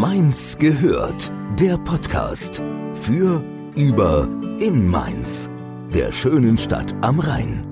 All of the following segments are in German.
Mainz gehört, der Podcast für, über, in Mainz, der schönen Stadt am Rhein.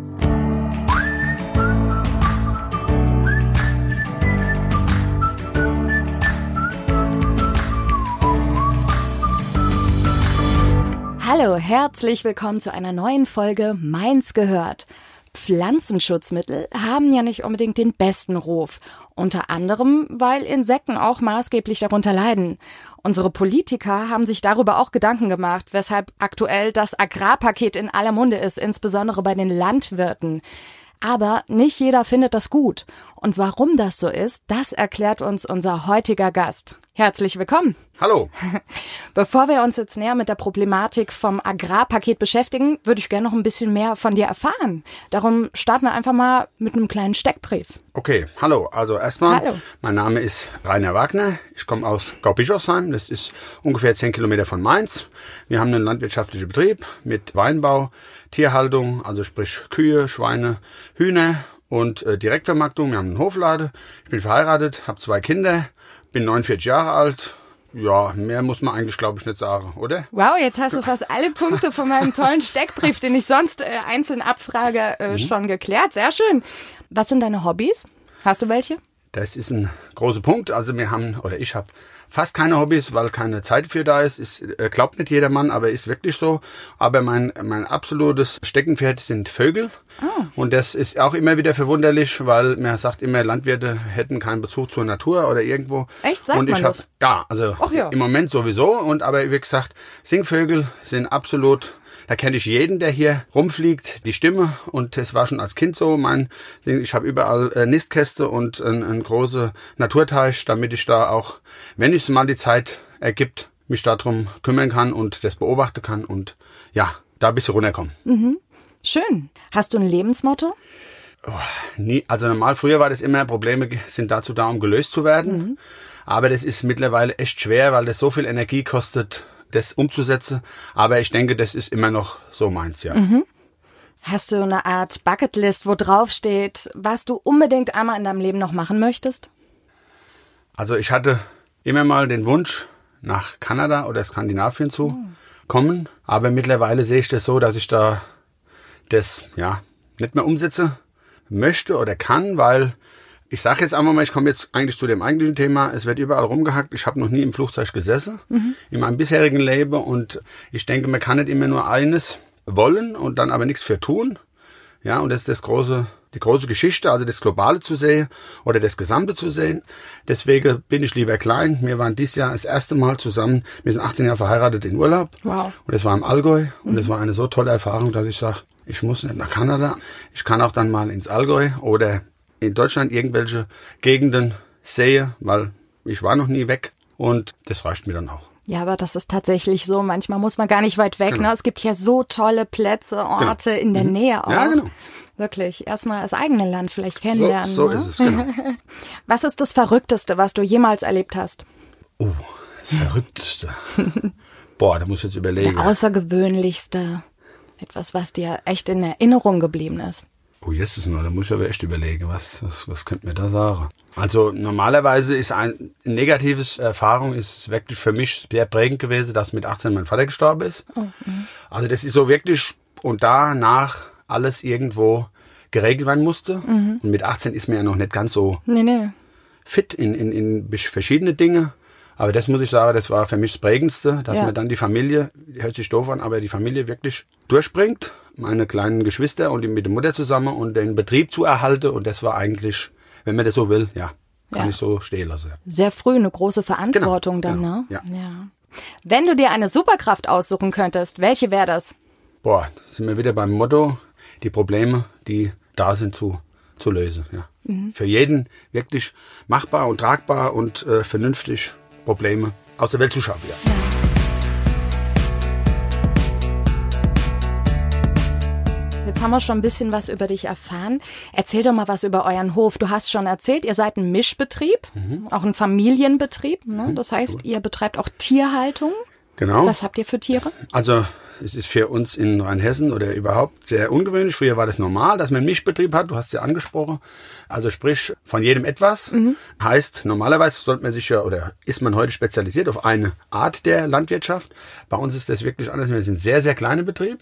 Hallo, herzlich willkommen zu einer neuen Folge Mainz gehört. Pflanzenschutzmittel haben ja nicht unbedingt den besten Ruf. Unter anderem, weil Insekten auch maßgeblich darunter leiden. Unsere Politiker haben sich darüber auch Gedanken gemacht, weshalb aktuell das Agrarpaket in aller Munde ist, insbesondere bei den Landwirten. Aber nicht jeder findet das gut. Und warum das so ist, das erklärt uns unser heutiger Gast. Herzlich willkommen. Hallo. Bevor wir uns jetzt näher mit der Problematik vom Agrarpaket beschäftigen, würde ich gerne noch ein bisschen mehr von dir erfahren. Darum starten wir einfach mal mit einem kleinen Steckbrief. Okay, hallo. Also erstmal, Hallo. mein Name ist Rainer Wagner. Ich komme aus Gaubischofsheim. Das ist ungefähr 10 Kilometer von Mainz. Wir haben einen landwirtschaftlichen Betrieb mit Weinbau, Tierhaltung, also sprich Kühe, Schweine, Hühner und äh, Direktvermarktung. Wir haben einen Hoflade. Ich bin verheiratet, habe zwei Kinder, bin 49 Jahre alt. Ja, mehr muss man eigentlich, glaube ich, nicht sagen, oder? Wow, jetzt hast du fast alle Punkte von meinem tollen Steckbrief, den ich sonst äh, einzeln abfrage, äh, schon geklärt. Sehr schön. Was sind deine Hobbys? Hast du welche? Das ist ein großer Punkt. Also wir haben, oder ich habe fast keine Hobbys, weil keine Zeit für da ist. ist äh, glaubt nicht jedermann, aber ist wirklich so. Aber mein, mein absolutes Steckenpferd sind Vögel. Und das ist auch immer wieder verwunderlich, weil man sagt immer, Landwirte hätten keinen Bezug zur Natur oder irgendwo. Echt? Sagt Und ich man hab, das? Ja, also ja. im Moment sowieso. Und aber wie gesagt, Singvögel sind absolut da kenne ich jeden, der hier rumfliegt, die Stimme. Und das war schon als Kind so. Mein, Ding. ich habe überall äh, Nistkäste und einen, einen großen Naturteich, damit ich da auch, wenn es mal die Zeit ergibt, mich darum kümmern kann und das beobachten kann und ja, da ein bisschen runterkommen. Schön. Hast du ein Lebensmotto? Nie, also normal, früher war das immer, Probleme sind dazu da, um gelöst zu werden. Aber das ist mittlerweile echt schwer, weil das so viel Energie kostet, das umzusetzen. Aber ich denke, das ist immer noch so meins, ja. Hast du eine Art Bucketlist, wo drauf steht, was du unbedingt einmal in deinem Leben noch machen möchtest? Also ich hatte immer mal den Wunsch, nach Kanada oder Skandinavien zu kommen. Aber mittlerweile sehe ich das so, dass ich da das ja nicht mehr umsetze möchte oder kann, weil ich sage jetzt einmal mal, ich komme jetzt eigentlich zu dem eigentlichen Thema. Es wird überall rumgehackt. Ich habe noch nie im Flugzeug gesessen in meinem bisherigen Leben und ich denke, man kann nicht immer nur eines wollen und dann aber nichts für tun. Ja, und das ist das große, die große Geschichte, also das Globale zu sehen oder das Gesamte zu sehen. Deswegen bin ich lieber klein. Wir waren dieses Jahr das erste Mal zusammen. Wir sind 18 Jahre verheiratet in Urlaub. Wow. Und das war im Allgäu. Und das war eine so tolle Erfahrung, dass ich sage, ich muss nicht nach Kanada. Ich kann auch dann mal ins Allgäu oder in Deutschland irgendwelche Gegenden sehen, weil ich war noch nie weg. Und das reicht mir dann auch. Ja, aber das ist tatsächlich so. Manchmal muss man gar nicht weit weg. Genau. Ne? Es gibt ja so tolle Plätze, Orte in der Nähe auch. Ja, genau. Wirklich. Erstmal das eigene Land vielleicht kennenlernen. so ne? ist es, genau. Was ist das Verrückteste, was du jemals erlebt hast? Oh, das Verrückteste. Boah, da muss ich jetzt überlegen. Der außergewöhnlichste. Etwas, was dir echt in Erinnerung geblieben ist. Oh, jetzt ist noch, da muss ich aber echt überlegen, was, was, was könnte mir da sagen? Also normalerweise ist ein negatives Erfahrung ist wirklich für mich sehr prägend gewesen, dass mit 18 mein Vater gestorben ist. Also das ist so wirklich und danach alles irgendwo geregelt werden musste. Und mit 18 ist mir ja noch nicht ganz so Nee, nee. fit in, in, in verschiedene Dinge. Aber das muss ich sagen, das war für mich das Prägendste, dass Ja. mir dann die Familie, hört sich doof an, aber die Familie wirklich durchbringt. Meine kleinen Geschwister und die mit der Mutter zusammen und den Betrieb zu erhalten. Und das war eigentlich, wenn man das so will, ja, kann Ja. ich so stehen lassen. Sehr früh eine große Verantwortung Genau, dann, genau, ne? ja. ja. Wenn du dir eine Superkraft aussuchen könntest, welche wäre das? Boah, sind wir wieder beim Motto, die Probleme, die da sind, zu, zu lösen. Ja. Mhm. Für jeden wirklich machbar und tragbar und äh, vernünftig Probleme aus der Welt zu schaffen. Ja. Jetzt haben wir schon ein bisschen was über dich erfahren. Erzähl doch mal was über euren Hof. Du hast schon erzählt, ihr seid ein Mischbetrieb, Mhm. auch ein Familienbetrieb. Ne? Das heißt, ihr betreibt auch Tierhaltung. Genau. Was habt ihr für Tiere? Also es ist für uns in Rheinhessen oder überhaupt sehr ungewöhnlich. Früher war das normal, dass man einen Mischbetrieb hat. Du hast es ja angesprochen. Also sprich, von jedem etwas. Mhm. Heißt, normalerweise sollte man sich ja oder ist man heute spezialisiert auf eine Art der Landwirtschaft. Bei uns ist das wirklich anders. Wir sind sehr, sehr kleine Betrieb,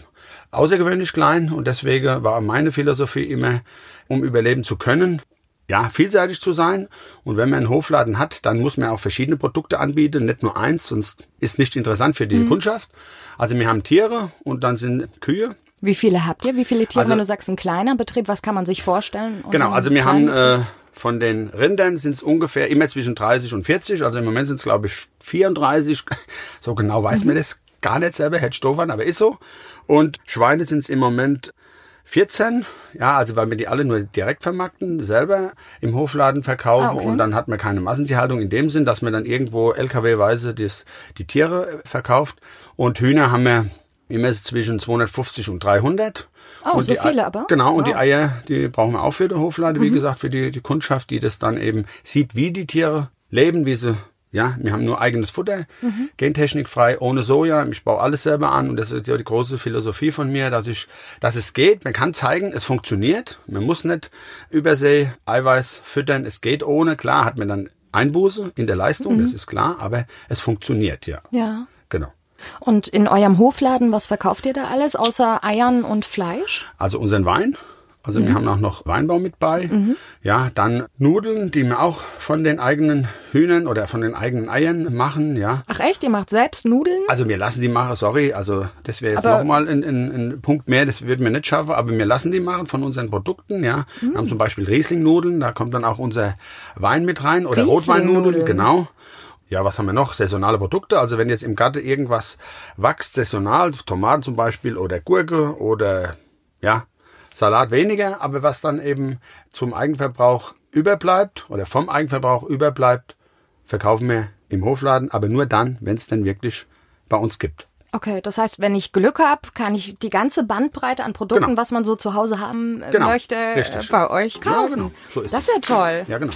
außergewöhnlich klein. Und deswegen war meine Philosophie immer, um überleben zu können, ja, vielseitig zu sein. Und wenn man einen Hofladen hat, dann muss man auch verschiedene Produkte anbieten, nicht nur eins, sonst ist nicht interessant für die mhm. Kundschaft. Also wir haben Tiere und dann sind Kühe. Wie viele habt ihr? Wie viele Tiere, also, wenn du sagst, ein kleiner Betrieb, was kann man sich vorstellen? Genau, also wir haben äh, von den Rindern sind es ungefähr immer zwischen 30 und 40. Also im Moment sind es, glaube ich, 34. So genau weiß mhm. man das gar nicht selber, hätte Stoffern, aber ist so. Und Schweine sind es im Moment 14, ja, also weil wir die alle nur direkt vermarkten, selber im Hofladen verkaufen ah, okay. und dann hat man keine Massentierhaltung in dem Sinn, dass man dann irgendwo LKW-weise die Tiere verkauft. Und Hühner haben wir immer zwischen 250 und 300. Oh, und so viele aber? Genau, wow. und die Eier, die brauchen wir auch für die Hoflade, mhm. wie gesagt, für die, die Kundschaft, die das dann eben sieht, wie die Tiere leben, wie sie ja, wir haben nur eigenes Futter, mhm. gentechnikfrei, ohne Soja. Ich baue alles selber an und das ist ja die große Philosophie von mir, dass ich, dass es geht. Man kann zeigen, es funktioniert. Man muss nicht Übersee Eiweiß füttern. Es geht ohne. Klar hat man dann Einbuße in der Leistung, mhm. das ist klar, aber es funktioniert ja. Ja. Genau. Und in eurem Hofladen, was verkauft ihr da alles außer Eiern und Fleisch? Also unseren Wein, also mhm. wir haben auch noch Weinbau mit bei. Mhm. Ja, dann Nudeln, die wir auch von den eigenen Hühnern oder von den eigenen Eiern machen, ja. Ach echt, ihr macht selbst Nudeln? Also wir lassen die machen, sorry, also das wäre jetzt nochmal ein, ein, ein Punkt mehr, das würden wir nicht schaffen, aber wir lassen die machen von unseren Produkten, ja. Mhm. Wir haben zum Beispiel Riesling-Nudeln, da kommt dann auch unser Wein mit rein oder Rotweinnudeln, genau. Ja, was haben wir noch? Saisonale Produkte. Also wenn jetzt im Garten irgendwas wächst, saisonal, Tomaten zum Beispiel oder Gurke oder ja, Salat weniger, aber was dann eben zum Eigenverbrauch überbleibt oder vom Eigenverbrauch überbleibt, verkaufen wir im Hofladen, aber nur dann, wenn es denn wirklich bei uns gibt. Okay, das heißt, wenn ich Glück habe, kann ich die ganze Bandbreite an Produkten, genau. was man so zu Hause haben genau. möchte, Richtig. bei euch kaufen. Ja, genau. so ist das ist ja toll. Ja, genau.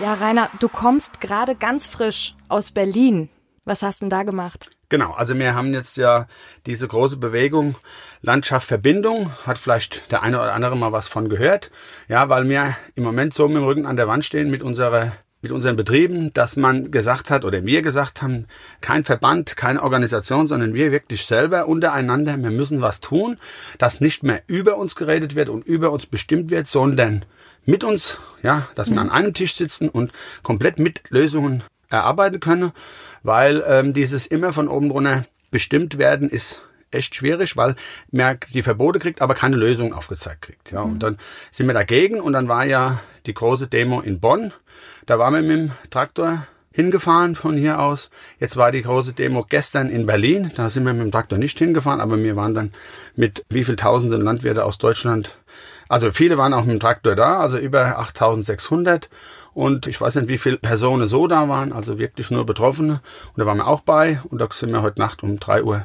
Ja, Rainer, du kommst gerade ganz frisch aus Berlin. Was hast denn da gemacht? Genau, also wir haben jetzt ja diese große Bewegung Landschaft Verbindung, hat vielleicht der eine oder andere mal was von gehört. Ja, weil wir im Moment so mit dem Rücken an der Wand stehen mit unserer mit unseren Betrieben, dass man gesagt hat oder wir gesagt haben, kein Verband, keine Organisation, sondern wir wirklich selber untereinander, wir müssen was tun, dass nicht mehr über uns geredet wird und über uns bestimmt wird, sondern mit uns, ja, dass wir mhm. an einem Tisch sitzen und komplett mit Lösungen erarbeiten können, weil ähm, dieses immer von oben runter bestimmt werden ist echt schwierig, weil man die Verbote kriegt, aber keine Lösung aufgezeigt kriegt. Ja, mhm. und dann sind wir dagegen und dann war ja die große Demo in Bonn. Da waren wir mit dem Traktor hingefahren von hier aus. Jetzt war die große Demo gestern in Berlin. Da sind wir mit dem Traktor nicht hingefahren, aber wir waren dann mit wie viel Tausenden Landwirte aus Deutschland also viele waren auch mit dem Traktor da, also über 8600. Und ich weiß nicht, wie viele Personen so da waren, also wirklich nur Betroffene. Und da waren wir auch bei. Und da sind wir heute Nacht um drei Uhr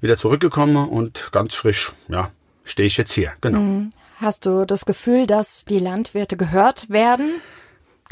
wieder zurückgekommen und ganz frisch, ja, stehe ich jetzt hier. Genau. Mhm. Hast du das Gefühl, dass die Landwirte gehört werden?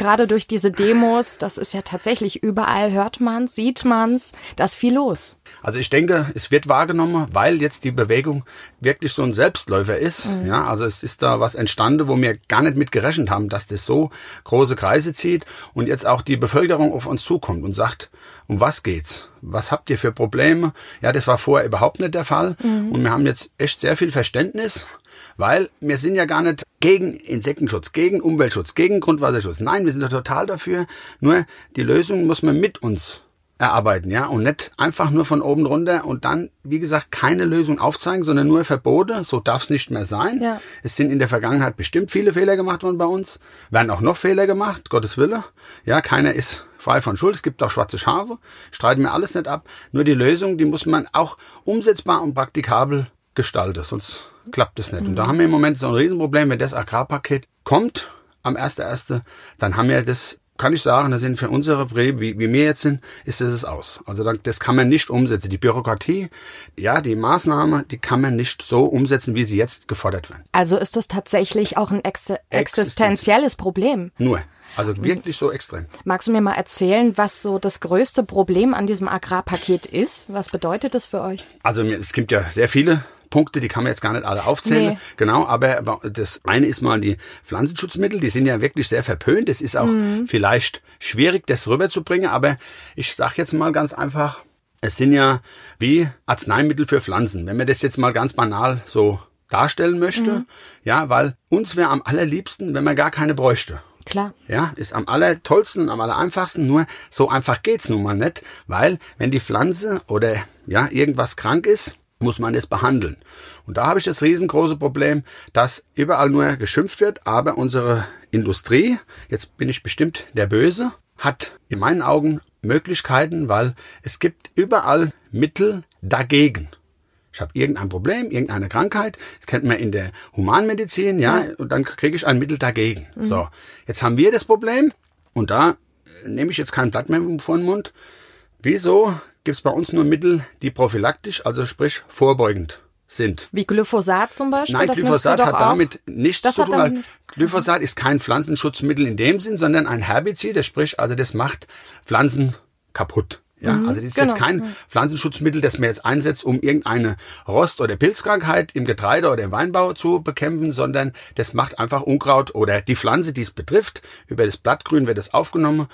Gerade durch diese Demos, das ist ja tatsächlich überall, hört man's, sieht man's, da ist viel los. Also ich denke, es wird wahrgenommen, weil jetzt die Bewegung wirklich so ein Selbstläufer ist. Mhm. Ja, also es ist da was entstanden, wo wir gar nicht mit gerechnet haben, dass das so große Kreise zieht und jetzt auch die Bevölkerung auf uns zukommt und sagt, um was geht's? Was habt ihr für Probleme? Ja, das war vorher überhaupt nicht der Fall. Mhm. Und wir haben jetzt echt sehr viel Verständnis weil wir sind ja gar nicht gegen Insektenschutz, gegen Umweltschutz, gegen Grundwasserschutz. Nein, wir sind da total dafür. Nur die Lösung muss man mit uns erarbeiten, ja, und nicht einfach nur von oben runter und dann, wie gesagt, keine Lösung aufzeigen, sondern nur Verbote. So darf es nicht mehr sein. Ja. Es sind in der Vergangenheit bestimmt viele Fehler gemacht worden bei uns, werden auch noch Fehler gemacht, Gottes Wille. Ja, keiner ist frei von Schuld. Es gibt auch schwarze Schafe, streiten wir alles nicht ab. Nur die Lösung, die muss man auch umsetzbar und praktikabel gestalten, sonst klappt es nicht. Mhm. Und da haben wir im Moment so ein Riesenproblem, wenn das Agrarpaket kommt am 1.1., dann haben wir das, kann ich sagen, das sind für unsere Betriebe, wie, wie wir jetzt sind, ist das es aus. Also das kann man nicht umsetzen. Die Bürokratie, ja, die Maßnahme, die kann man nicht so umsetzen, wie sie jetzt gefordert werden. Also ist das tatsächlich auch ein ex existenzielles Problem? Nur. Also wirklich so extrem. Magst du mir mal erzählen, was so das größte Problem an diesem Agrarpaket ist? Was bedeutet das für euch? Also es gibt ja sehr viele Punkte, die kann man jetzt gar nicht alle aufzählen. Nee. Genau, aber das eine ist mal die Pflanzenschutzmittel, die sind ja wirklich sehr verpönt. Es ist auch Mhm. vielleicht schwierig, das rüberzubringen, aber ich sage jetzt mal ganz einfach, es sind ja wie Arzneimittel für Pflanzen. Wenn man das jetzt mal ganz banal so darstellen möchte, Mhm. ja, weil uns wäre am allerliebsten, wenn man gar keine bräuchte. Klar. Ja, ist am allertollsten und am allereinfachsten, nur so einfach geht's nun mal nicht, weil wenn die Pflanze oder ja, irgendwas krank ist, muss man es behandeln. Und da habe ich das riesengroße Problem, dass überall nur geschimpft wird, aber unsere Industrie, jetzt bin ich bestimmt der Böse, hat in meinen Augen Möglichkeiten, weil es gibt überall Mittel dagegen. Ich habe irgendein Problem, irgendeine Krankheit, das kennt man in der Humanmedizin, ja, und dann kriege ich ein Mittel dagegen. So, jetzt haben wir das Problem und da nehme ich jetzt kein Blatt mehr vor den Mund. Wieso gibt es bei uns nur Mittel, die prophylaktisch, also sprich vorbeugend sind? Wie Glyphosat zum Beispiel? Nein, das Glyphosat doch hat auch. damit nichts Das zu tun. weil Glyphosat ist kein Pflanzenschutzmittel in dem Sinn, sondern ein Herbizid, das sprich, also das macht Pflanzen kaputt. Ja, also das ist genau, jetzt kein Pflanzenschutzmittel, das man jetzt einsetzt, um irgendeine Rost- oder Pilzkrankheit im Getreide oder im Weinbau zu bekämpfen, sondern das macht einfach Unkraut oder die Pflanze, die es betrifft, über das Blattgrün wird es aufgenommen,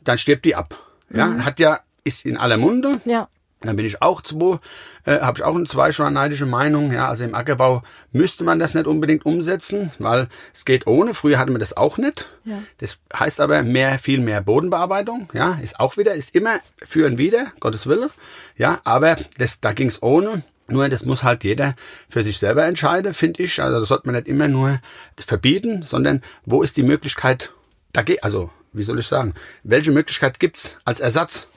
dann stirbt die ab. Ja, hat ja, ist in aller Munde. Ja. Dann bin ich auch zwei, äh, habe ich auch eine zweischneidische Meinung. Ja, also im Ackerbau müsste man das nicht unbedingt umsetzen, weil es geht ohne. Früher hatten wir das auch nicht. Ja. Das heißt aber mehr, viel mehr Bodenbearbeitung. Ja, ist auch wieder, ist immer für und wieder, Gottes Wille. Ja, aber das, da ging's ohne. Nur das muss halt jeder für sich selber entscheiden, finde ich. Also das sollte man nicht immer nur verbieten, sondern wo ist die Möglichkeit dagegen, also wie soll ich sagen, welche Möglichkeit gibt's als Ersatz?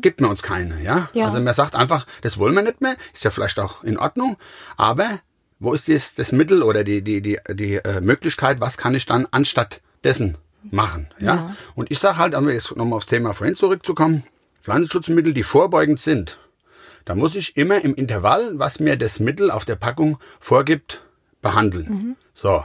Gibt man uns keine, ja? Ja. Also man sagt einfach, das wollen wir nicht mehr, ist ja vielleicht auch in Ordnung, aber wo ist das, das Mittel oder die, die, die, die äh, Möglichkeit, was kann ich dann anstatt dessen machen, ja? Ja. Und ich sage halt, um jetzt nochmal aufs Thema vorhin zurückzukommen, Pflanzenschutzmittel, die vorbeugend sind, da muss ich immer im Intervall, was mir das Mittel auf der Packung vorgibt, behandeln. So.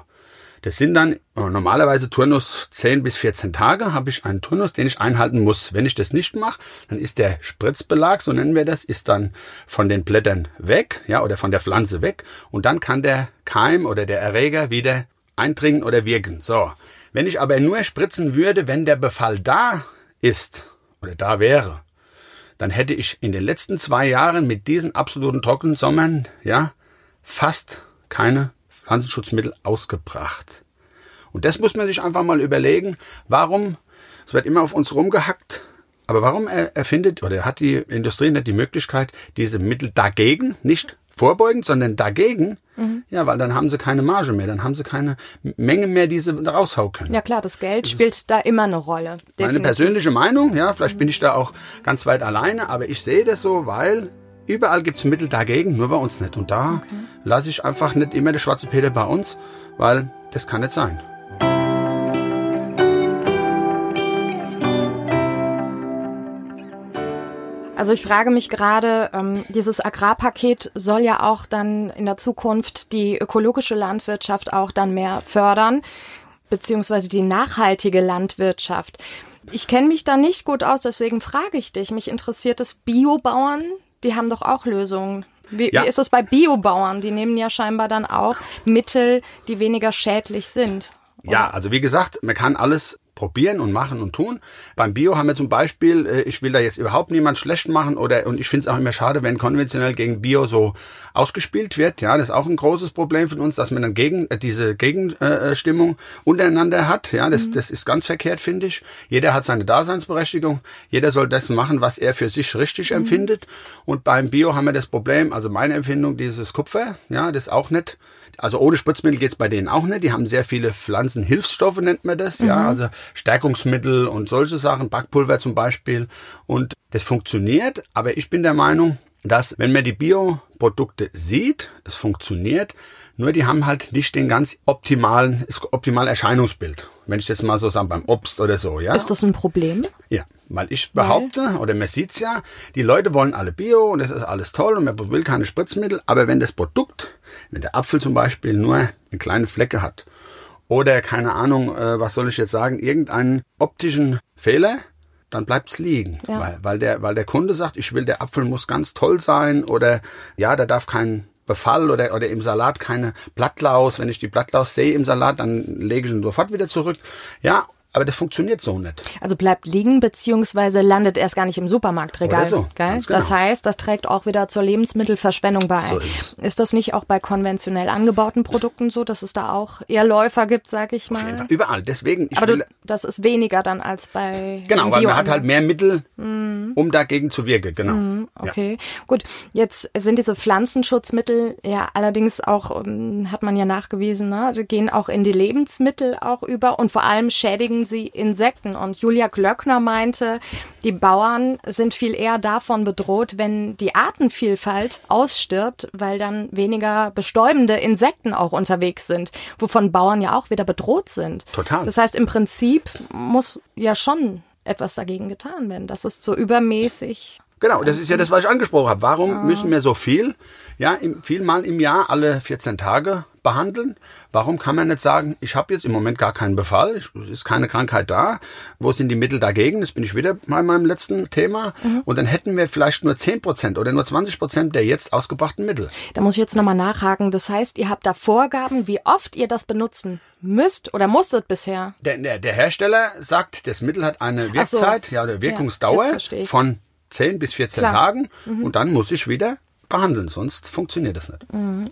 Das sind dann äh, normalerweise Turnus 10 bis 14 Tage, habe ich einen Turnus, den ich einhalten muss. Wenn ich das nicht mache, dann ist der Spritzbelag, so nennen wir das, ist dann von den Blättern weg, ja, oder von der Pflanze weg und dann kann der Keim oder der Erreger wieder eindringen oder wirken. So. Wenn ich aber nur spritzen würde, wenn der Befall da ist oder da wäre, dann hätte ich in den letzten zwei Jahren mit diesen absoluten trockenen Sommern, ja, fast keine Pflanzenschutzmittel ausgebracht. Und das muss man sich einfach mal überlegen, warum, es wird immer auf uns rumgehackt, aber warum er, erfindet oder hat die Industrie nicht die Möglichkeit, diese Mittel dagegen, nicht vorbeugend, sondern dagegen, ja, weil dann haben sie keine Marge mehr, dann haben sie keine Menge mehr, die sie raushauen können. Ja klar, das Geld spielt da immer eine Rolle. Meine Definitiv. persönliche Meinung, ja, vielleicht bin ich da auch ganz weit alleine, aber ich sehe das so, weil überall gibt es Mittel dagegen, nur bei uns nicht. Und da lasse ich einfach nicht immer der schwarze Peter bei uns, weil das kann nicht sein. Also ich frage mich gerade, ähm, dieses Agrarpaket soll ja auch dann in der Zukunft die ökologische Landwirtschaft auch dann mehr fördern, beziehungsweise die nachhaltige Landwirtschaft. Ich kenne mich da nicht gut aus, deswegen frage ich dich. Mich interessiert es Biobauern, die haben doch auch Lösungen. Wie, Ja. wie ist es bei Biobauern? Die nehmen ja scheinbar dann auch Mittel, die weniger schädlich sind. Ja, also wie gesagt, man kann alles probieren und machen und tun. Beim Bio haben wir zum Beispiel, äh, ich will da jetzt überhaupt niemand schlecht machen oder und ich finde es auch immer schade, wenn konventionell gegen Bio so ausgespielt wird. Ja, das ist auch ein großes Problem von uns, dass man dann gegen äh, diese Gegenstimmung untereinander hat. Ja, das, das ist ganz verkehrt, finde ich. Jeder hat seine Daseinsberechtigung. Jeder soll das machen, was er für sich richtig empfindet. Und beim Bio haben wir das Problem, also meine Empfindung, dieses Kupfer, ja, das ist auch nicht also ohne Spritzmittel geht's bei denen auch nicht. Die haben sehr viele Pflanzenhilfsstoffe, nennt man das. Ja, also Stärkungsmittel und solche Sachen, Backpulver zum Beispiel. Und das funktioniert, aber ich bin der Meinung, dass wenn man die Bioprodukte sieht, es funktioniert, nur die haben halt nicht den ganz optimalen, das optimale Erscheinungsbild. Wenn ich das mal so sage, beim Obst oder so, ja. Ist das ein Problem? Ja, weil ich behaupte, oder man sieht's ja, die Leute wollen alle Bio und das ist alles toll und man will keine Spritzmittel, aber wenn das Produkt, wenn der Apfel zum Beispiel nur eine kleine Flecke hat oder keine Ahnung, äh, was soll ich jetzt sagen, irgendeinen optischen Fehler, dann bleibt's liegen. Ja. Weil, weil, der, weil der Kunde sagt, ich will, der Apfel muss ganz toll sein oder ja, da darf kein Befall oder, oder im Salat keine Blattlaus. Wenn ich die Blattlaus sehe im Salat, dann lege ich ihn sofort wieder zurück. Ja, aber das funktioniert so nicht. Also bleibt liegen, beziehungsweise landet erst gar nicht im Supermarktregal. Oder so, genau. Das heißt, das trägt auch wieder zur Lebensmittelverschwendung bei. So ist es. das nicht auch bei konventionell angebauten Produkten so, dass es da auch eher Läufer gibt, sag ich mal? Überall. Deswegen, ich Aber du, das ist weniger dann als bei genau, weil man hat halt mehr Mittel, um dagegen zu wirken. Genau. Mhm. Okay, gut. Jetzt sind diese Pflanzenschutzmittel ja allerdings auch, ähm, hat man ja nachgewiesen, ne, die gehen auch in die Lebensmittel auch über und vor allem schädigen sie Insekten. Und Julia Glöckner meinte, die Bauern sind viel eher davon bedroht, wenn die Artenvielfalt ausstirbt, weil dann weniger bestäubende Insekten auch unterwegs sind, wovon Bauern ja auch wieder bedroht sind. Total. Das heißt, im Prinzip muss ja schon etwas dagegen getan werden. Das ist so übermäßig Genau, das ist ja das, was ich angesprochen habe. Warum müssen wir so viel, ja, im, vielmal im Jahr, alle 14 Tage behandeln? Warum kann man nicht sagen, ich habe jetzt im Moment gar keinen Befall, ich- es ist keine Krankheit da, wo sind die Mittel dagegen? Das bin ich wieder bei meinem letzten Thema. Und dann hätten wir vielleicht nur 10 Prozent oder nur 20 Prozent der jetzt ausgebrachten Mittel. Da muss ich jetzt nochmal nachhaken. Das heißt, ihr habt da Vorgaben, wie oft ihr das benutzen müsst oder musstet bisher? Der, der, der Hersteller sagt, das Mittel hat eine Ach so. Wirkzeit, ja, oder Wirkungsdauer ich. von 10 bis 14 Klar. Tagen und dann muss ich wieder behandeln, sonst funktioniert das nicht.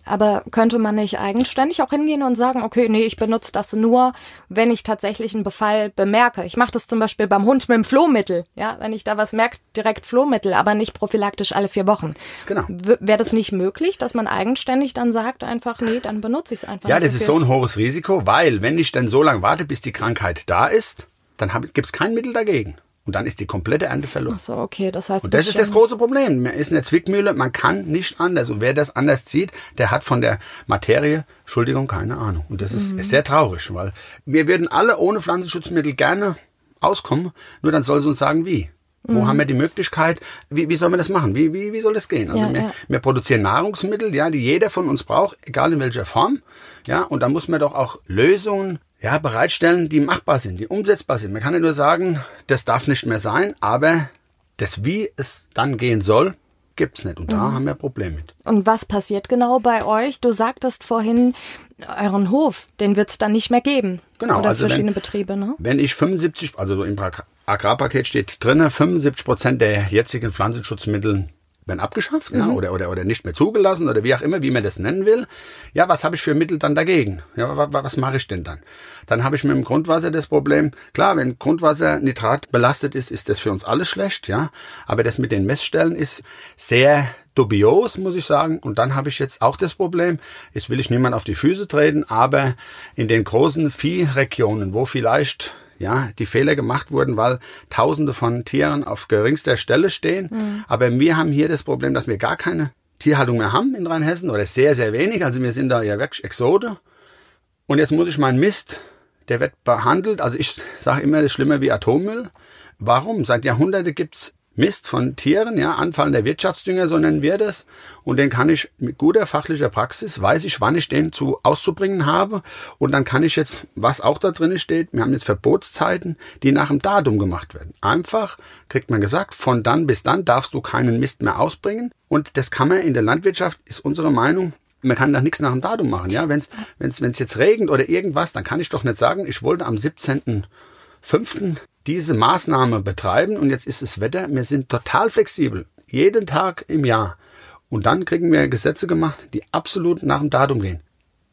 Aber könnte man nicht eigenständig auch hingehen und sagen, okay, nee, ich benutze das nur, wenn ich tatsächlich einen Befall bemerke. Ich mache das zum Beispiel beim Hund mit dem Flohmittel. Ja, wenn ich da was merke, direkt Flohmittel, aber nicht prophylaktisch alle vier Wochen. Genau. Wäre das nicht möglich, dass man eigenständig dann sagt, einfach, nee, dann benutze ich es einfach Ja, das ist viel? so ein hohes Risiko, weil wenn ich dann so lange warte, bis die Krankheit da ist, dann gibt es kein Mittel dagegen. Und dann ist die komplette Ernte verloren. Ach so, okay, das heißt, Und das ist das große Problem. Man ist in der Zwickmühle, man kann nicht anders. Und wer das anders zieht, der hat von der Materie, Entschuldigung, keine Ahnung. Und das ist, ist sehr traurig, weil wir würden alle ohne Pflanzenschutzmittel gerne auskommen, nur dann soll sie uns sagen, wie. Wo haben wir die Möglichkeit? Wie, wie soll man das machen? Wie, wie, wie soll das gehen? Also Ja, wir, ja. wir produzieren Nahrungsmittel, ja, die jeder von uns braucht, egal in welcher Form. Ja, und da muss man doch auch Lösungen ja, bereitstellen, die machbar sind, die umsetzbar sind. Man kann ja nur sagen, das darf nicht mehr sein, aber das, wie es dann gehen soll, gibt's nicht. Und da Mhm. haben wir ein Problem mit. Und was passiert genau bei euch? Du sagtest vorhin, euren Hof, den wird es dann nicht mehr geben. Genau, Oder also wenn- verschiedene Betriebe, ne? Wenn ich 75, also im Agrar- Agrarpaket steht drinne, 75 Prozent der jetzigen Pflanzenschutzmittel werden abgeschafft ja, oder, oder, oder nicht mehr zugelassen oder wie auch immer, wie man das nennen will. Ja, was habe ich für Mittel dann dagegen? Ja, wa, wa, was mache ich denn dann? Dann habe ich mit dem Grundwasser das Problem, klar, wenn Grundwasser Nitrat belastet ist, ist das für uns alles schlecht, ja. Aber das mit den Messstellen ist sehr dubios, muss ich sagen. Und dann habe ich jetzt auch das Problem, jetzt will ich niemand auf die Füße treten, aber in den großen Viehregionen, wo vielleicht ja, die Fehler gemacht wurden, weil Tausende von Tieren auf geringster Stelle stehen. Aber wir haben hier das Problem, dass wir gar keine Tierhaltung mehr haben in Rheinhessen oder sehr, sehr wenig. Also wir sind da ja wirklich Exode. Und jetzt muss ich meinen Mist, der wird behandelt. Also ich sage immer, das ist schlimmer wie Atommüll. Warum? Seit Jahrhunderten gibt's Mist von Tieren, ja, anfallender Wirtschaftsdünger, so nennen wir das. Und den kann ich mit guter fachlicher Praxis, weiß ich, wann ich den zu auszubringen habe. Und dann kann ich jetzt, was auch da drin steht, wir haben jetzt Verbotszeiten, die nach dem Datum gemacht werden. Einfach kriegt man gesagt, von dann bis dann darfst du keinen Mist mehr ausbringen. Und das kann man in der Landwirtschaft, ist unsere Meinung, man kann doch nichts nach dem Datum machen, ja. Wenn es wenn's, wenn's jetzt regnet oder irgendwas, dann kann ich doch nicht sagen, ich wollte am 17.05. diese Maßnahme betreiben und jetzt ist das Wetter, wir sind total flexibel, jeden Tag im Jahr. Und dann kriegen wir Gesetze gemacht, die absolut nach dem Datum gehen.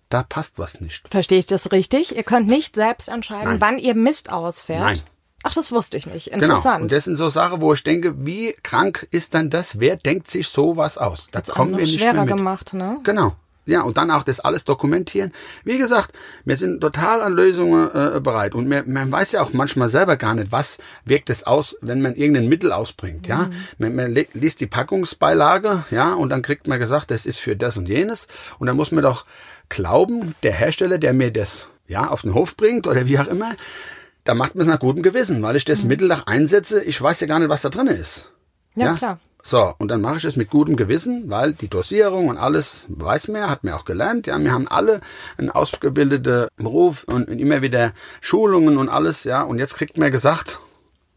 Da passt was nicht. Verstehe ich das richtig? Ihr könnt nicht selbst entscheiden, Nein. wann ihr Mist ausfährt? Nein. Ach, das wusste ich nicht. Genau. Interessant. Und das sind so Sachen, wo ich denke, wie krank ist dann das? Wer denkt sich sowas aus? Da Hat's kommen wir nicht schwerer mehr mit. gemacht, ne? Genau. Ja, und dann auch das alles dokumentieren. Wie gesagt, wir sind total an Lösungen äh, bereit. Und man, man weiß ja auch manchmal selber gar nicht, was wirkt es aus, wenn man irgendein Mittel ausbringt. Ja, man, man le- liest die Packungsbeilage, ja, und dann kriegt man gesagt, das ist für das und jenes. Und dann muss man doch glauben, der Hersteller, der mir das ja auf den Hof bringt oder wie auch immer, da macht man es nach gutem Gewissen, weil ich das Mittel doch einsetze. Ich weiß ja gar nicht, was da drin ist. Ja, klar. So, und dann mache ich es mit gutem Gewissen, weil die Dosierung und alles weiß man, hat mir auch gelernt. Ja, wir haben alle einen ausgebildeten Beruf und immer wieder Schulungen und alles. Ja, und jetzt kriegt mir gesagt,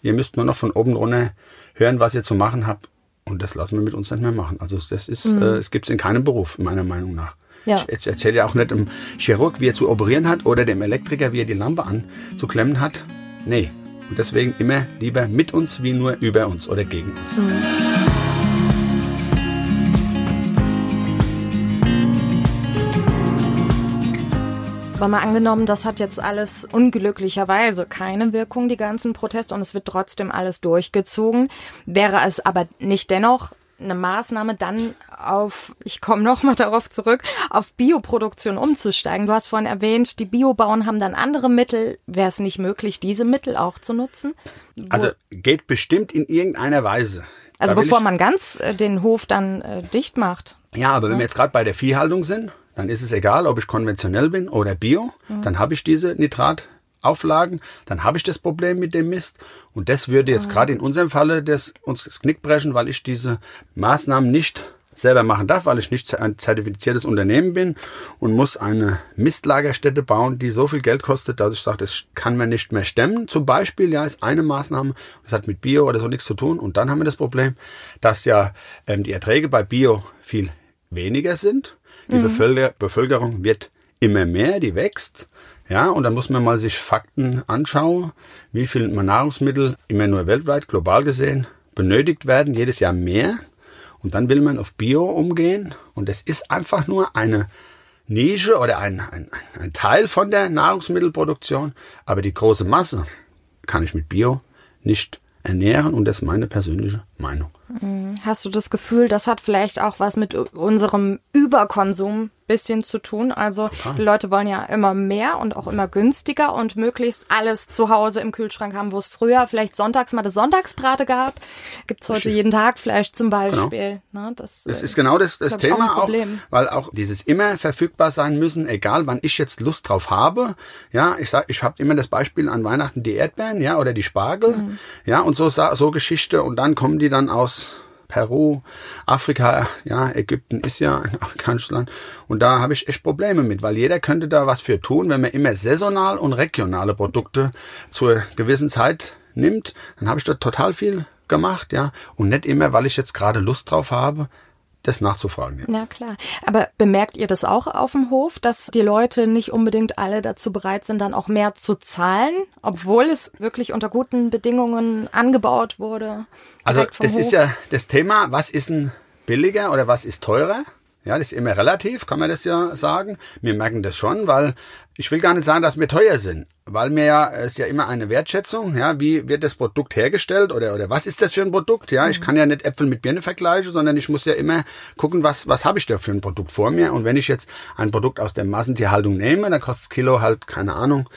ihr müsst nur noch von oben runter hören, was ihr zu machen habt. Und das lassen wir mit uns nicht mehr machen. Also das ist, mhm. äh, es gibt es in keinem Beruf, meiner Meinung nach. Ja. Ich erzähle ja auch nicht dem Chirurg, wie er zu operieren hat oder dem Elektriker, wie er die Lampe anzuklemmen hat. Nee. Und deswegen immer lieber mit uns wie nur über uns oder gegen uns. Mhm. Aber mal angenommen, das hat jetzt alles unglücklicherweise keine Wirkung, die ganzen Proteste, und es wird trotzdem alles durchgezogen. Wäre es aber nicht dennoch eine Maßnahme, dann auf, ich komme nochmal darauf zurück, auf Bioproduktion umzusteigen. Du hast vorhin erwähnt, die Biobauern haben dann andere Mittel. Wäre es nicht möglich, diese Mittel auch zu nutzen? Also geht bestimmt in irgendeiner Weise. Also bevor man ganz äh, den Hof dann äh, dicht macht. Ja, aber wenn wir jetzt gerade bei der Viehhaltung sind, dann ist es egal, ob ich konventionell bin oder bio, mhm. dann habe ich diese Nitratauflagen, dann habe ich das Problem mit dem Mist und das würde jetzt mhm. gerade in unserem Falle das, uns das Knick brechen, weil ich diese Maßnahmen nicht selber machen darf, weil ich nicht ein zertifiziertes Unternehmen bin und muss eine Mistlagerstätte bauen, die so viel Geld kostet, dass ich sage, das kann man nicht mehr stemmen. Zum Beispiel, ja, ist eine Maßnahme, das hat mit Bio oder so nichts zu tun. Und dann haben wir das Problem, dass ja ähm, die Erträge bei Bio viel weniger sind die mhm. Bevölker Bevölkerung wird immer mehr, die wächst. Ja, und dann muss man mal sich Fakten anschauen, wie viel Nahrungsmittel immer nur weltweit, global gesehen, benötigt werden, jedes Jahr mehr. Und dann will man auf Bio umgehen. Und es ist einfach nur eine Nische oder ein, ein, ein Teil von der Nahrungsmittelproduktion. Aber die große Masse kann ich mit Bio nicht ernähren. Und das ist meine persönliche Meinung. Mhm. Hast du das Gefühl, das hat vielleicht auch was mit unserem Überkonsum bisschen zu tun. Also die Leute wollen ja immer mehr und auch immer günstiger und möglichst alles zu Hause im Kühlschrank haben, wo es früher vielleicht sonntags mal das Sonntagsbrate gab, gibt es heute jeden Tag Fleisch zum Beispiel. Genau. Ne, das, das ist genau das, das Thema auch, auch, weil auch dieses immer verfügbar sein müssen, egal wann ich jetzt Lust drauf habe. Ja, ich sag, ich habe immer das Beispiel an Weihnachten die Erdbeeren, ja, oder die Spargel, mhm. ja, und so so Geschichte und dann kommen die dann aus Peru, Afrika, ja, Ägypten ist ja ein afrikanisches Land. Und da habe ich echt Probleme mit, weil jeder könnte da was für tun, wenn man immer saisonal und regionale Produkte zur gewissen Zeit nimmt, dann habe ich da total viel gemacht, ja. Und nicht immer, weil ich jetzt gerade Lust drauf habe, das nachzufragen. Ja. Na klar. Aber bemerkt ihr das auch auf dem Hof, dass die Leute nicht unbedingt alle dazu bereit sind, dann auch mehr zu zahlen, obwohl es wirklich unter guten Bedingungen angebaut wurde? Also das Hof? ist ja das Thema, was ist ein billiger oder was ist teurer? Ja, das ist immer relativ, kann man das ja sagen. Wir merken das schon, weil ich will gar nicht sagen, dass wir teuer sind, weil mir ja, es ist ja immer eine Wertschätzung, ja, wie wird das Produkt hergestellt oder, oder was ist das für ein Produkt, ja, ich mhm. kann ja nicht Äpfel mit Birne vergleichen, sondern ich muss ja immer gucken, was, was habe ich da für ein Produkt vor mir und wenn ich jetzt ein Produkt aus der Massentierhaltung nehme, dann kostet das Kilo halt, keine Ahnung,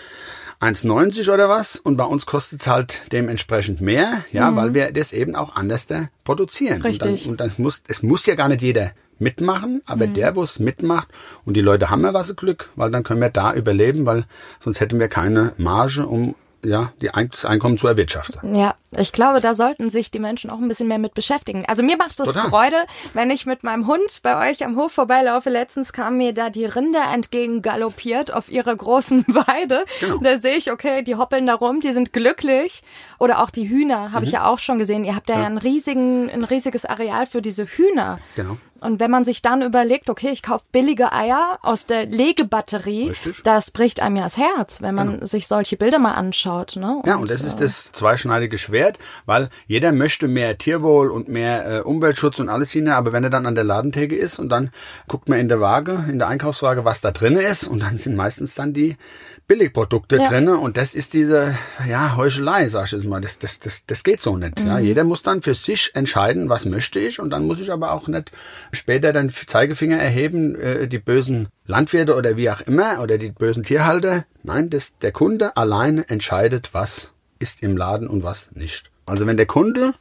1,90 oder was und bei uns kostet es halt dementsprechend mehr, ja, mhm. weil wir das eben auch anders produzieren. Richtig. Und dann, und dann muss, es muss ja gar nicht jeder mitmachen, aber mhm. der, wo es mitmacht und die Leute haben ja was Glück, weil dann können wir da überleben, weil sonst hätten wir keine Marge, um ja, die das Einkommen zu erwirtschaften. Ja, ich glaube, da sollten sich die Menschen auch ein bisschen mehr mit beschäftigen. Also mir macht es Freude, wenn ich mit meinem Hund bei euch am Hof vorbeilaufe. Letztens kam mir da die Rinder entgegen galoppiert auf ihrer großen Weide. Genau. Da sehe ich, okay, die hoppeln da rum, die sind glücklich. Oder auch die Hühner, habe mhm. ich ja auch schon gesehen. Ihr habt da ja, ja einen riesigen, ein riesiges Areal für diese Hühner. Genau. Und wenn man sich dann überlegt, okay, ich kaufe billige Eier aus der Legebatterie, Richtig. das bricht einem ja das Herz, wenn man genau. sich solche Bilder mal anschaut. Ne? Und, ja, und das äh, ist das zweischneidige Schwert, weil jeder möchte mehr Tierwohl und mehr äh, Umweltschutz und alles hinein, aber wenn er dann an der Ladentheke ist und dann guckt man in der Waage, in der Einkaufswaage, was da drin ist und dann sind meistens dann die Billigprodukte ja. drin und das ist diese ja Heuchelei, sag ich jetzt mal. Das, das, das, das geht so nicht. Mhm. Ja, jeder muss dann für sich entscheiden, was möchte ich und dann muss ich aber auch nicht später dann Zeigefinger erheben, äh, die bösen Landwirte oder wie auch immer oder die bösen Tierhalter. Nein, das, der Kunde alleine entscheidet, was ist im Laden und was nicht. Also wenn der Kunde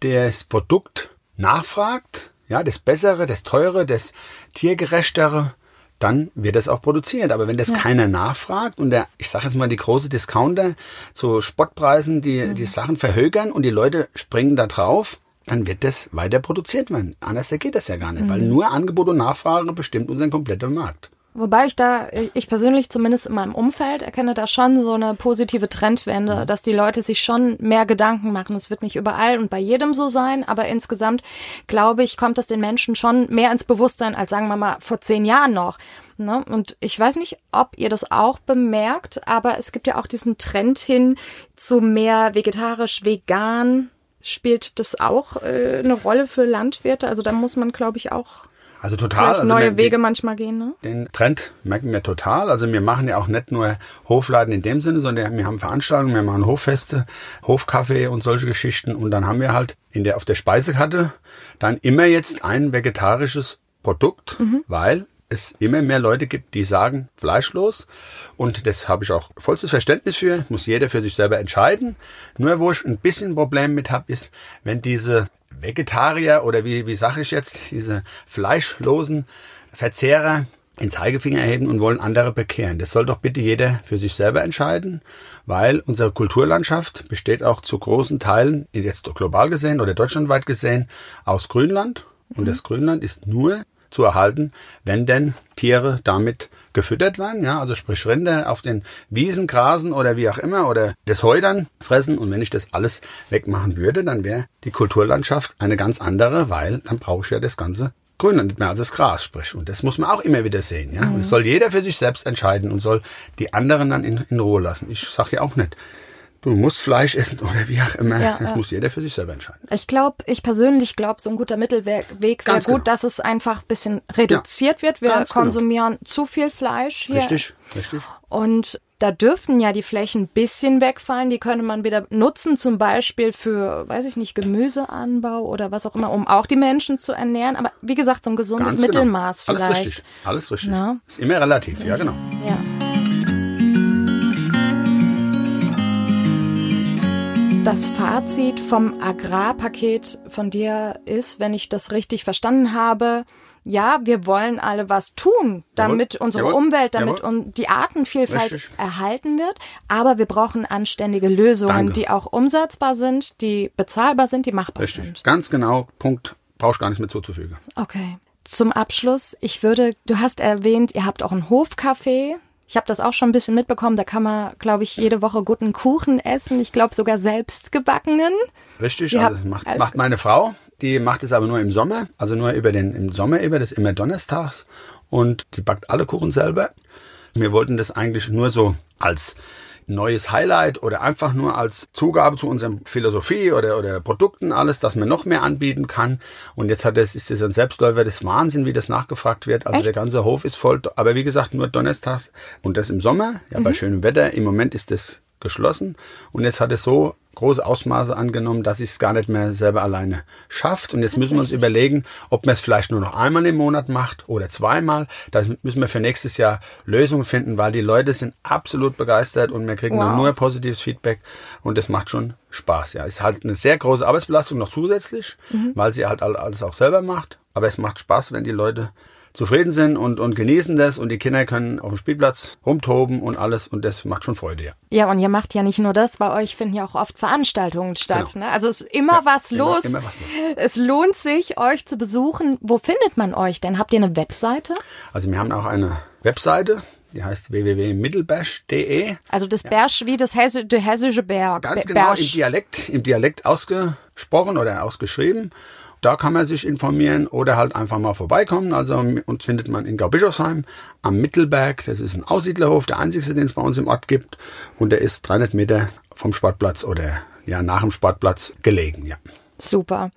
das Produkt nachfragt, ja, das Bessere, das Teure, das Tiergerechtere, dann wird es auch produziert. Aber wenn das ja. keiner nachfragt und der, ich sage jetzt mal, die große Discounter zu Spottpreisen, die mhm. die Sachen verhögern und die Leute springen da drauf, dann wird das weiter produziert werden. Anders geht das ja gar nicht, weil nur Angebot und Nachfrage bestimmt unseren kompletten Markt. Wobei ich da, ich persönlich zumindest in meinem Umfeld erkenne da schon so eine positive Trendwende, dass die Leute sich schon mehr Gedanken machen. Es wird nicht überall und bei jedem so sein, aber insgesamt glaube ich, kommt das den Menschen schon mehr ins Bewusstsein als sagen wir mal vor zehn Jahren noch. Ne? Und ich weiß nicht, ob ihr das auch bemerkt, aber es gibt ja auch diesen Trend hin zu mehr vegetarisch, vegan. Spielt das auch äh, eine Rolle für Landwirte? Also da muss man, glaube ich, auch Also total. vielleicht Also neue wir- Wege manchmal gehen. Ne? Den Trend merken wir total. Also wir machen ja auch nicht nur Hofladen in dem Sinne, sondern wir haben Veranstaltungen, wir machen Hoffeste, Hofkaffee und solche Geschichten. Und dann haben wir halt in der, auf der Speisekarte dann immer jetzt ein vegetarisches Produkt, weil es immer mehr Leute gibt, die sagen fleischlos. Und das habe ich auch vollstes Verständnis für. Muss jeder für sich selber entscheiden. Nur wo ich ein bisschen ein Problem mit habe, ist, wenn diese Vegetarier oder wie, wie sage ich jetzt, diese fleischlosen Verzehrer den Zeigefinger erheben und wollen andere bekehren. Das soll doch bitte jeder für sich selber entscheiden, weil unsere Kulturlandschaft besteht auch zu großen Teilen, jetzt global gesehen oder deutschlandweit gesehen, aus Grünland. Und das Grünland ist nur zu erhalten, wenn denn Tiere damit gefüttert werden, ja, also sprich Rinder auf den Wiesen grasen oder wie auch immer oder das Heu dann fressen und wenn ich das alles wegmachen würde, dann wäre die Kulturlandschaft eine ganz andere, weil dann brauche ich ja das ganze Grünland nicht mehr als das Gras, sprich. Und das muss man auch immer wieder sehen, ja. Und es soll jeder für sich selbst entscheiden und soll die anderen dann in, in Ruhe lassen. Ich sage ja auch nicht, du musst Fleisch essen oder wie auch immer. Ja, das ja. muss jeder für sich selber entscheiden. Ich glaube, ich persönlich glaube, so ein guter Mittelweg wäre gut, genau. dass es einfach ein bisschen reduziert wird. Wir genau. konsumieren zu viel Fleisch hier. Richtig, richtig. Und da dürften ja die Flächen ein bisschen wegfallen. Die könnte man wieder nutzen, zum Beispiel für, weiß ich nicht, Gemüseanbau oder was auch immer, um auch die Menschen zu ernähren. Aber wie gesagt, so ein gesundes Ganz genau. Mittelmaß vielleicht. Alles richtig, alles richtig. Na? Ist immer relativ, ja genau. Ja. Das Fazit vom Agrarpaket von dir ist, wenn ich das richtig verstanden habe, ja, wir wollen alle was tun, damit Jawohl. unsere Jawohl. Umwelt, damit Jawohl. die Artenvielfalt Richtig. erhalten wird. Aber wir brauchen anständige Lösungen, Danke. die auch umsetzbar sind, die bezahlbar sind, die machbar Richtig. sind. Ganz genau, Punkt. Brauchst gar nicht mehr zuzufügen. Okay. Zum Abschluss, ich würde, du hast erwähnt, ihr habt auch einen Hofcafé. Ich habe das auch schon ein bisschen mitbekommen. Da kann man, glaube ich, jede Woche guten Kuchen essen. Ich glaube sogar selbst gebackenen. Richtig, Ihr also macht, macht meine Frau. Die macht es aber nur im Sommer, also nur über den im Sommer über, das ist immer donnerstags und die backt alle Kuchen selber. Wir wollten das eigentlich nur so als neues Highlight oder einfach nur als Zugabe zu unserem Philosophie oder, oder Produkten alles, dass man noch mehr anbieten kann. Und jetzt hat das, ist das ein Selbstläufer, das ist Wahnsinn, wie das nachgefragt wird. Also Echt? der ganze Hof ist voll, aber wie gesagt, nur donnerstags und das im Sommer, ja, bei schönem Wetter. Im Moment ist das geschlossen und jetzt hat es so große Ausmaße angenommen, dass ich es gar nicht mehr selber alleine schafft. Und jetzt müssen wir uns überlegen, ob man es vielleicht nur noch einmal im Monat macht oder zweimal. Da müssen wir für nächstes Jahr Lösungen finden, weil die Leute sind absolut begeistert und wir kriegen Wow. nur positives Feedback und das macht schon Spaß. Ja, ist halt eine sehr große Arbeitsbelastung noch zusätzlich, weil sie halt all- alles auch selber macht. Aber es macht Spaß, wenn die Leute zufrieden sind und, und genießen das und die Kinder können auf dem Spielplatz rumtoben und alles und das macht schon Freude, ja. Ja, und ihr macht ja nicht nur das, bei euch finden ja auch oft Veranstaltungen statt. Genau. Ne? Also es ist immer Ja, was immer- los. immer was los. Es lohnt sich, euch zu besuchen. Wo findet man euch denn? Habt ihr eine Webseite? Also wir haben auch eine Webseite, die heißt www.mittelbash.de. Also das Bersch wie das Hesse, der hessische Berg. Ganz genau im Bersch. Dialekt, im Dialekt ausgesprochen oder ausgeschrieben. Da kann man sich informieren oder halt einfach mal vorbeikommen. Also uns findet man in Gaubischofsheim am Mittelberg. Das ist ein Aussiedlerhof, der einzigste, den es bei uns im Ort gibt. Und der ist 300 Meter vom Sportplatz oder ja nach dem Sportplatz gelegen. Ja. Super.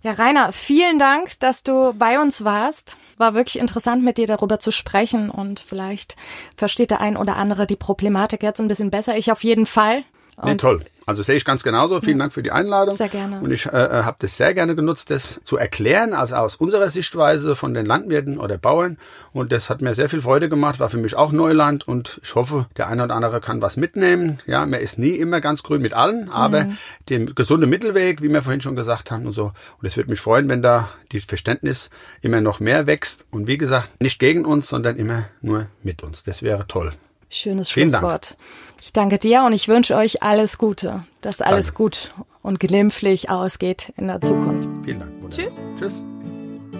Ja, Rainer, vielen Dank, dass du bei uns warst. War wirklich interessant, mit dir darüber zu sprechen und vielleicht versteht der ein oder andere die Problematik jetzt ein bisschen besser. Ich auf jeden Fall. Nee, Und toll. Also sehe ich ganz genauso. Vielen Dank für die Einladung. Sehr gerne. Und ich äh, äh, habe das sehr gerne genutzt, das zu erklären, also aus unserer Sichtweise von den Landwirten oder Bauern. Und das hat mir sehr viel Freude gemacht, war für mich auch Neuland. Und ich hoffe, der eine oder andere kann was mitnehmen. Ja, man ist nie immer ganz grün mit allen, aber Mhm. den gesunde Mittelweg, wie wir vorhin schon gesagt haben und so. Und es würde mich freuen, wenn da die Verständnis immer noch mehr wächst. Und wie gesagt, nicht gegen uns, sondern immer nur mit uns. Das wäre toll. Schönes. Schlusswort. Ich danke dir und ich wünsche euch alles Gute, dass alles Danke. gut und glimpflich ausgeht in der Zukunft. Vielen Dank. Wunderbar. Tschüss. Tschüss.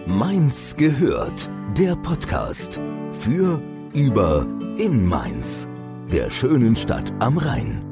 Mainz gehört, der Podcast für, über, in Mainz, der schönen Stadt am Rhein.